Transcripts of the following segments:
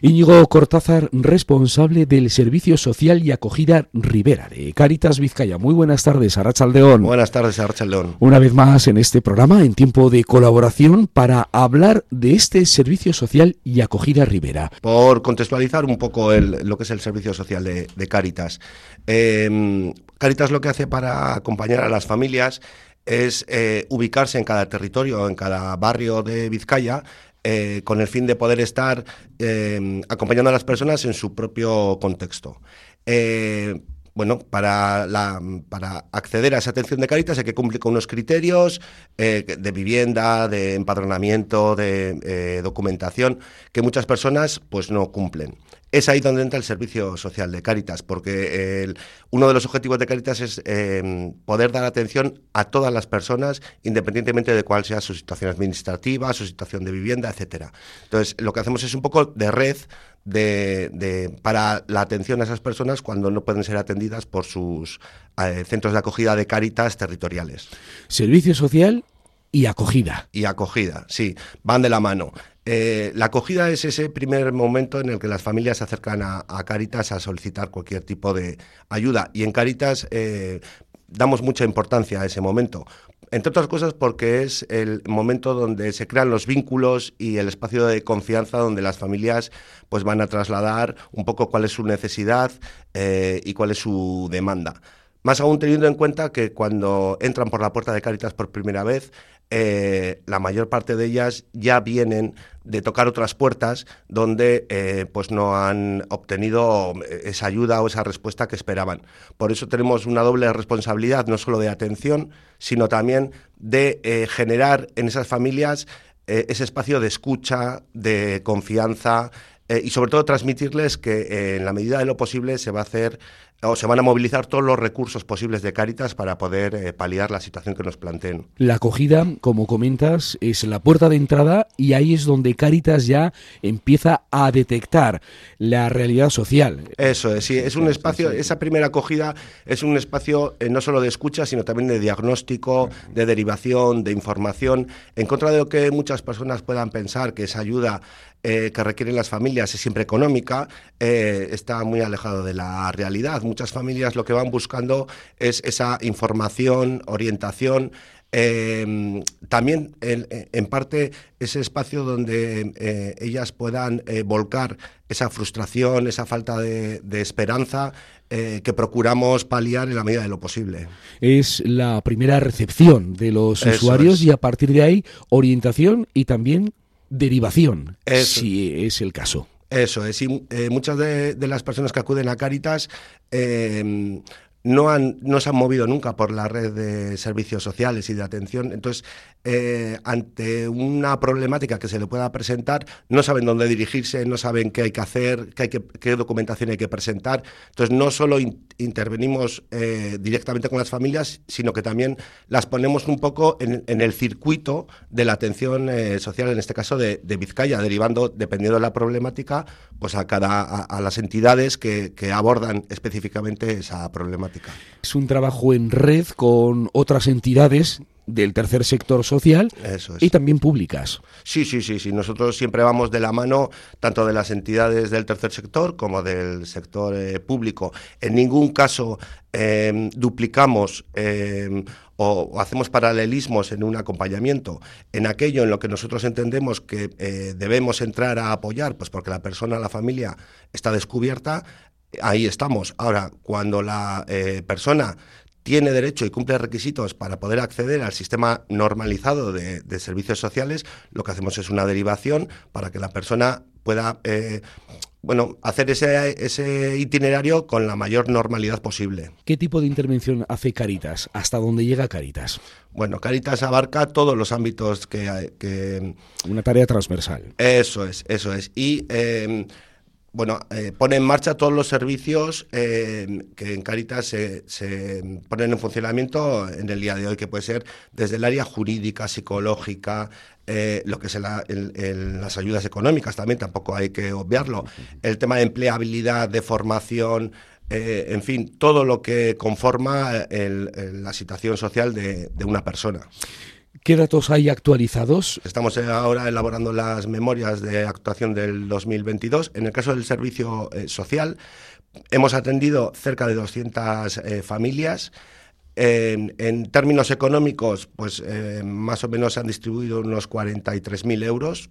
Íñigo Cortázar, responsable del Servicio Social y Acogida Rivera de Caritas Vizcaya. Muy buenas tardes, Arrachaldeón. Buenas tardes, Arrachaldeón. Una vez más en este programa, en tiempo de colaboración, para hablar de este Servicio Social y Acogida Rivera. Por contextualizar un poco lo que es el Servicio Social de, Caritas. Em, Caritas lo que hace para acompañar a las familias es eh, ubicarse en cada territorio, en cada barrio de Vizcaya, eh, con el fin de poder estar eh, acompañando a las personas en su propio contexto. Bueno, para, para acceder a esa atención de Caritas hay que cumplir con unos criterios de vivienda, de empadronamiento, de documentación, que muchas personas pues no cumplen. Es ahí donde entra el servicio social de Caritas, porque uno de los objetivos de Caritas es em, poder dar atención a todas las personas, independientemente de cuál sea su situación administrativa, su situación de vivienda, etcétera. Entonces, lo que hacemos es un poco de red de, para la atención a esas personas cuando no pueden ser atendidas por sus eh, centros de acogida de Caritas territoriales. Servicio social y acogida. Y acogida, sí, van de la mano. Eh, la acogida es ese primer momento en el que las familias se acercan a, Caritas a solicitar cualquier tipo de ayuda. Y en Caritas eh, damos mucha importancia a ese momento. Entre otras cosas porque es el momento donde se crean los vínculos y el espacio de confianza donde las familias pues van a trasladar un poco cuál es su necesidad eh, y cuál es su demanda. Más aún teniendo en cuenta que cuando entran por la puerta de Caritas por primera vez, eh, la mayor parte de ellas ya vienen de tocar otras puertas donde eh, pues no han obtenido eh, esa ayuda o esa respuesta que esperaban. Por eso tenemos una doble responsabilidad, no solo de atención, sino también de generar en esas familias ese espacio de escucha, de confianza, y sobre todo transmitirles que en la medida de lo posible se va a hacer o se van a movilizar todos los recursos posibles de Cáritas para poder eh, paliar la situación que nos planteen. La acogida, como comentas, es la puerta de entrada y ahí es donde Cáritas ya empieza a detectar la realidad social. Eso es, sí, es un espacio, esa primera acogida es un espacio eh, no solo de escucha, sino también de diagnóstico, de derivación, de información, en contra de lo que muchas personas puedan pensar que esa ayuda eh, que requieren las familias es siempre económica, está muy alejado de la realidad muchas familias lo que van buscando es esa información, orientación, em, también en, parte ese espacio donde eh, ellas puedan eh, volcar esa frustración, esa falta de, esperanza eh, que procuramos paliar en la medida de lo posible. Es la primera recepción de los usuarios y a partir de ahí orientación y también derivación, si es el caso. Eso es, y eh, muchas de, las personas que acuden a Caritas eh, no, han, no se han movido nunca por la red de servicios sociales y de atención. Entonces, eh, ante una problemática que se le pueda presentar, no saben dónde dirigirse, no saben qué hay que hacer, qué, hay qué documentación hay que presentar. Entonces, no solo intervenimos eh, directamente con las familias, sino que también las ponemos un poco en, el circuito de la atención eh, social, en este caso de, Vizcaya, derivando, dependiendo de la problemática, pues a cada a, las entidades que abordan específicamente esa problemática. Es un trabajo en red con otras entidades del tercer sector social y también públicas. Sí, sí, sí, sí. Nosotros siempre vamos de la mano tanto de las entidades del tercer sector como del sector eh, público. En ningún caso em, duplicamos em, o, hacemos paralelismos en un acompañamiento en aquello en lo que nosotros entendemos que eh, debemos entrar a apoyar, pues porque la persona, la familia está descubierta, ahí estamos. Ahora, cuando la eh, persona tiene derecho y cumple requisitos para poder acceder al sistema normalizado de, servicios sociales, lo que hacemos es una derivación para que la persona pueda eh, bueno, hacer ese, ese, itinerario con la mayor normalidad posible. ¿Qué tipo de intervención hace Caritas? ¿Hasta dónde llega Caritas? Bueno, Caritas abarca todos los ámbitos que... que Una tarea transversal. Eso es, eso es. Y eh, bueno, eh, pone en marcha todos los servicios eh, que en Caritas se, ponen en funcionamiento en el día de hoy, que puede ser desde el área jurídica, psicológica, eh, lo que es las ayudas económicas también, tampoco hay que obviarlo, el tema de empleabilidad, de formación, en fin, todo lo que conforma la situación social de una persona. ¿Qué datos hay actualizados? Estamos ahora elaborando las memorias de actuación del 2022. En el caso del servicio eh, social, hemos atendido cerca de 200 eh, familias. En, términos económicos, pues eh, más o menos se han distribuido unos 43.000 euros.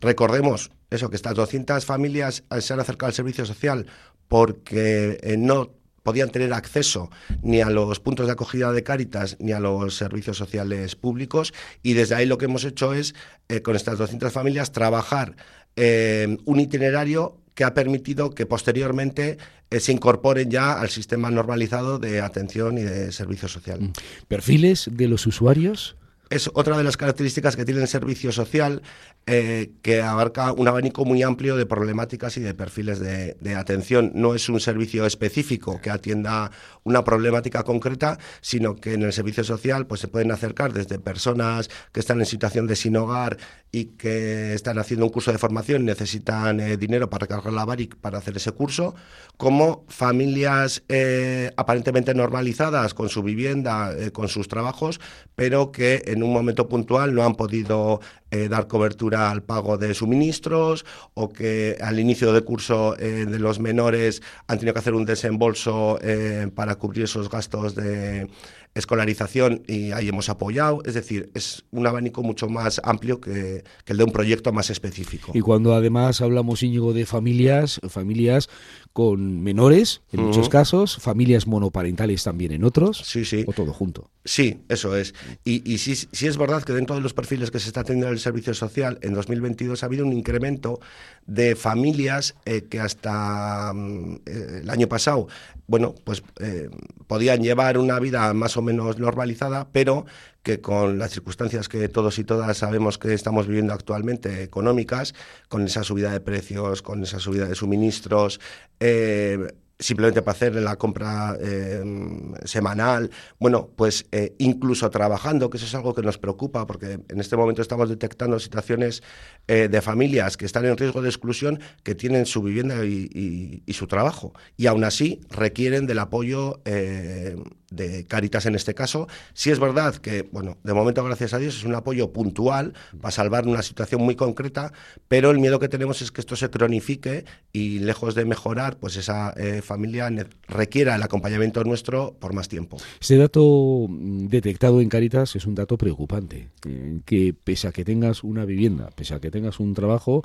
recordemos eso, que estas 200 familias se han acercado al servicio social porque no podían tener acceso ni a los puntos de acogida de Cáritas ni a los servicios sociales públicos y desde ahí lo que hemos hecho es, eh, con estas 200 familias, trabajar eh, un itinerario que ha permitido que posteriormente eh, se incorporen ya al sistema normalizado de atención y de servicio social. Mm. ¿Perfiles de los usuarios? Es otra de las características que tiene el servicio social, eh, que abarca un abanico muy amplio de problemáticas y de perfiles de, atención. No es un servicio específico que atienda una problemática concreta, sino que en el servicio social pues, se pueden acercar desde personas que están en situación de sin hogar y que están haciendo un curso de formación y necesitan eh, dinero para recargar la BARIC para hacer ese curso, como familias eh, aparentemente normalizadas con su vivienda, con sus trabajos, pero que en en un momento puntual no han podido eh, dar cobertura al pago de suministros o que al inicio de curso eh, de los menores han tenido que hacer un desembolso eh, para cubrir esos gastos de escolarización y ahí hemos apoyado. Es decir, es un abanico mucho más amplio que, que el de un proyecto más específico. Y cuando además hablamos, Íñigo, de familias, familias con menores, en muchos casos, familias monoparentales también en otros, sí, sí. o todo junto. Sí, eso es. Y, y sí, sí, es verdad que dentro de los perfiles que se está teniendo en el servicio social, en 2022 ha habido un incremento de familias eh, que hasta mm, eh, el año pasado, bueno, pues eh, podían llevar una vida más o menos normalizada, pero que con las circunstancias que todos y todas sabemos que estamos viviendo actualmente, económicas, con esa subida de precios, con esa subida de suministros, simplemente para hacer la compra eh, semanal, bueno, pues eh, incluso trabajando, que eso es algo que nos preocupa, porque en este momento estamos detectando situaciones eh, de familias que están en riesgo de exclusión, que tienen su vivienda y, su trabajo, y aún así requieren del apoyo de Caritas en este caso. Sí es verdad que, bueno, de momento, gracias a Dios, es un apoyo puntual para salvar una situación muy concreta, pero el miedo que tenemos es que esto se cronifique y lejos de mejorar, pues esa familia requiera el acompañamiento nuestro por más tiempo. Este dato mm, detectado en Caritas es un dato preocupante, eh, que pese a que tengas una vivienda, pese a que tengas un trabajo,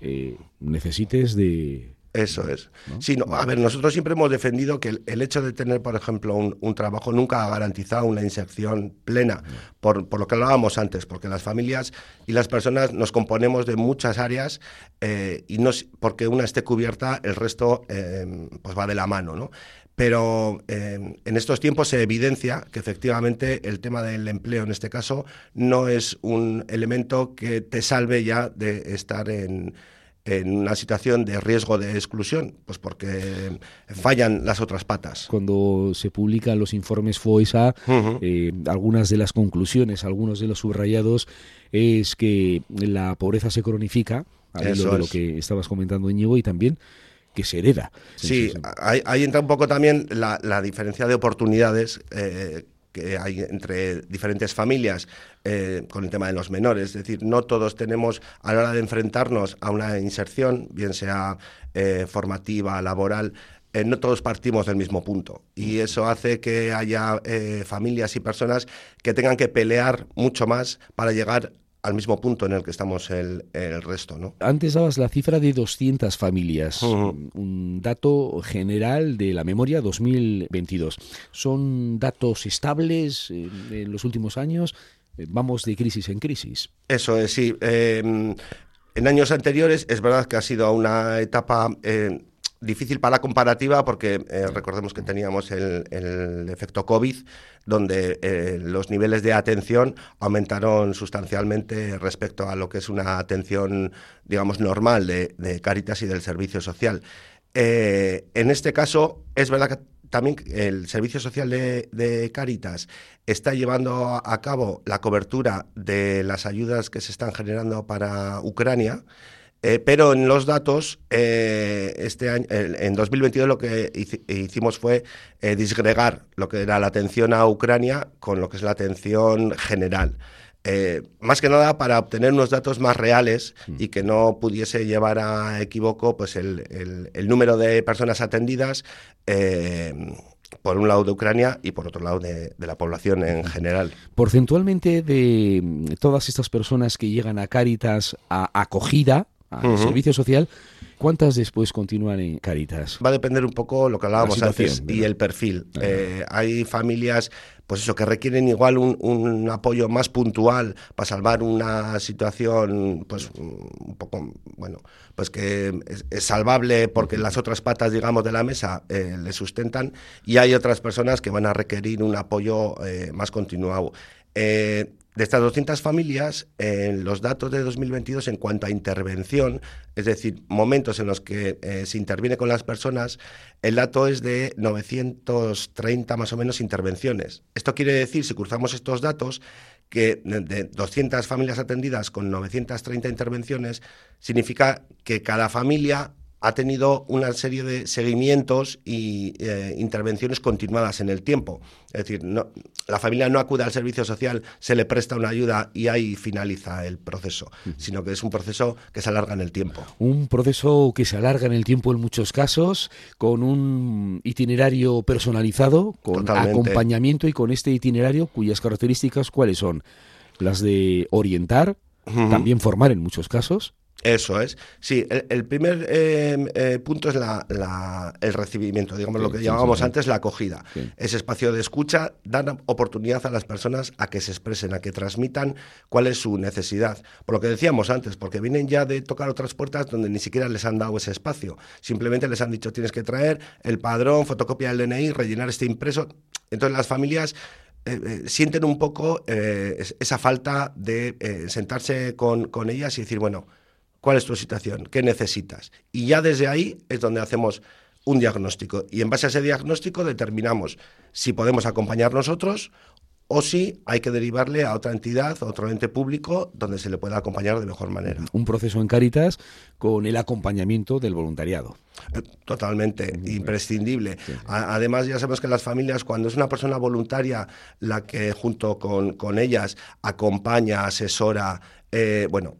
eh, necesites de eso es. Sí, a ver, nosotros siempre hemos defendido que el, hecho de tener, por ejemplo, un, trabajo nunca ha garantizado una inserción plena, por, lo que hablábamos antes, porque las familias y las personas nos componemos de muchas áreas eh, y no porque una esté cubierta, el resto eh, pues va de la mano, ¿no? pero eh, en estos tiempos se evidencia que efectivamente el tema del empleo en este caso no es un elemento que te salve ya de estar en, en una situación de riesgo de exclusión, pues porque fallan las otras patas. Cuando se publican los informes FOESA, eh, algunas de las conclusiones, algunos de los subrayados, es que la pobreza se cronifica, a de lo que estabas comentando, Íñigo, y también que se hereda. Sí, ahí, entra un poco también la, diferencia de oportunidades eh, que hay entre diferentes familias eh, con el tema de los menores. Es decir, no todos tenemos a la hora de enfrentarnos a una inserción, bien sea eh, formativa, laboral, eh, no todos partimos del mismo punto. Y eso hace que haya familias y personas que tengan que pelear mucho más para llegar al mismo punto en el que estamos el, resto. ¿no? Antes dabas la cifra de 200 familias, un dato general de la memoria 2022. ¿Son datos estables en, los últimos años? Eh, ¿Vamos de crisis en crisis? Eso es, sí. Em, en años anteriores es verdad que ha sido una etapa... Eh, difícil para la comparativa porque eh, recordemos que teníamos el, efecto COVID, donde eh, los niveles de atención aumentaron sustancialmente respecto a lo que es una atención, digamos, normal de, Caritas y del servicio social. Eh, en este caso, es verdad que también el Servicio Social de, de, Caritas está llevando a cabo la cobertura de las ayudas que se están generando para Ucrania Eh, pero en los datos, eh, este año, en 2022 lo que hicimos fue eh, disgregar lo que era la atención a Ucrania con lo que es la atención general. más que nada para obtener unos datos más reales mm. y que no pudiese llevar a equivoco pues el, número de personas atendidas por un lado de Ucrania y por otro lado de, la población en general. Porcentualmente de todas estas personas que llegan a Cáritas a acogida, al servicio social, ¿cuántas después continúan en Caritas? Va a depender un poco lo que hablábamos antes y el perfil. Eh, hay familias pues eso, que requieren igual un, apoyo más puntual para salvar una situación, pues un poco, bueno, pues que es, salvable porque las otras patas, digamos, de la mesa eh, le sustentan y hay otras personas que van a requerir un apoyo eh, más continuado. Eh, de estas 200 familias, en los datos de 2022 en cuanto a intervención, es decir, momentos en los que eh, se interviene con las personas, el dato es de 930 más o menos intervenciones. Esto quiere decir, si cruzamos estos datos, que de 200 familias atendidas con 930 intervenciones, significa que cada familia ha tenido una serie de seguimientos y eh, intervenciones continuadas en el tiempo. Es decir, no, la familia no acude al servicio social, se le presta una ayuda y ahí finaliza el proceso, sino que es un proceso que se alarga en el tiempo. Un proceso que se alarga en el tiempo en muchos casos, con un itinerario personalizado, con acompañamiento y con este itinerario cuyas características cuáles son las de orientar, también formar en muchos casos eso es. Sí, el, primer em, eh, punto es la, el recibimiento, digamos lo que llamábamos antes la acogida. Ese espacio de escucha da oportunidad a las personas a que se expresen, a que transmitan cuál es su necesidad. Por lo que decíamos antes, porque vienen ya de tocar otras puertas donde ni siquiera les han dado ese espacio. Simplemente les han dicho tienes que traer el padrón, fotocopia del DNI, rellenar este impreso. Entonces las familias eh, eh, sienten un poco esa falta de sentarse con, con ellas y decir, bueno, cuál es tu situación, qué necesitas. Y ya desde ahí es donde hacemos un diagnóstico. Y en base a ese diagnóstico determinamos si podemos acompañar nosotros o si hay que derivarle a otra entidad, a otro ente público, donde se le pueda acompañar de mejor manera. Un proceso en Caritas con el acompañamiento del voluntariado. Eh, totalmente, imprescindible. Además, ya sabemos que las familias, cuando es una persona voluntaria la que junto con, con ellas acompaña, asesora, eh, bueno,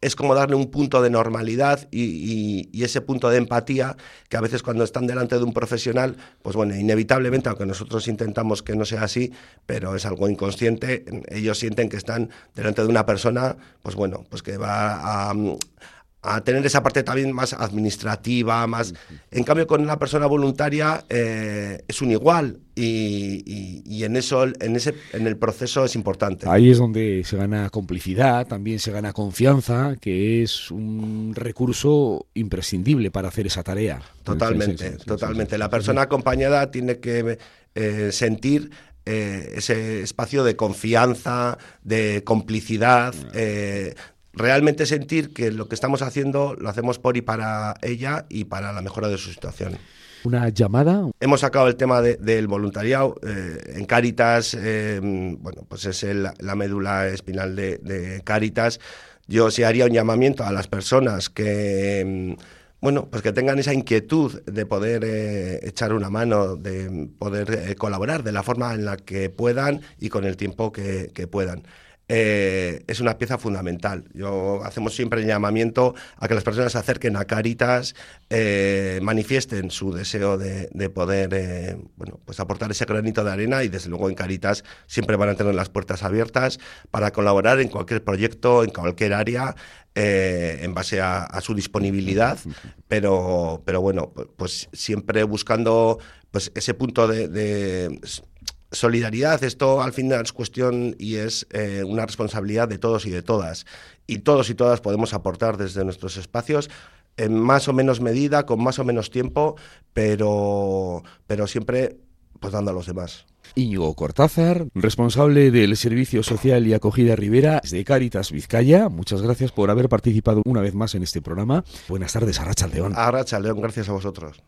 es como darle un punto de normalidad y, ese punto de empatía que a veces cuando están delante de un profesional, pues bueno, inevitablemente, aunque nosotros intentamos que no sea así, pero es algo inconsciente, ellos sienten que están delante de una persona, pues bueno, pues que va a, a tener esa parte también más administrativa, más... En cambio, con una persona voluntaria eh, es un igual y, en eso, en, ese, en el proceso es importante. Ahí es donde se gana complicidad, también se gana confianza, que es un recurso imprescindible para hacer esa tarea. Totalmente, totalmente. La persona acompañada tiene que eh, sentir eh, ese espacio de confianza, de complicidad, realmente sentir que lo que estamos haciendo lo hacemos por y para ella y para la mejora de su situación. Una llamada. Hemos sacado el tema del voluntariado. Eh, en Cáritas, eh, bueno, pues es la médula espinal de, Cáritas. Yo sí haría un llamamiento a las personas que bueno, pues que tengan esa inquietud de poder eh, echar una mano, de poder colaborar de la forma en la que puedan y con el tiempo que puedan. Eh, es una pieza fundamental. Yo hacemos siempre el llamamiento a que las personas se acerquen a Caritas, eh, manifiesten su deseo de, poder eh, bueno, pues aportar ese granito de arena y desde luego en Caritas siempre van a tener las puertas abiertas para colaborar en cualquier proyecto, en cualquier área. en base a, su disponibilidad, pero, pero bueno, pues siempre buscando pues ese punto de solidaridad, esto al final es cuestión y es eh, una responsabilidad de todos y de todas. Y todos y todas podemos aportar desde nuestros espacios en más o menos medida, con más o menos tiempo, pero, pero siempre pues dando a los demás. Íñigo Cortázar, responsable del Servicio Social y Acogida Rivera de Cáritas Vizcaya. Muchas gracias por haber participado una vez más en este programa. Buenas tardes, Arracha León. Arracha León, gracias a vosotros.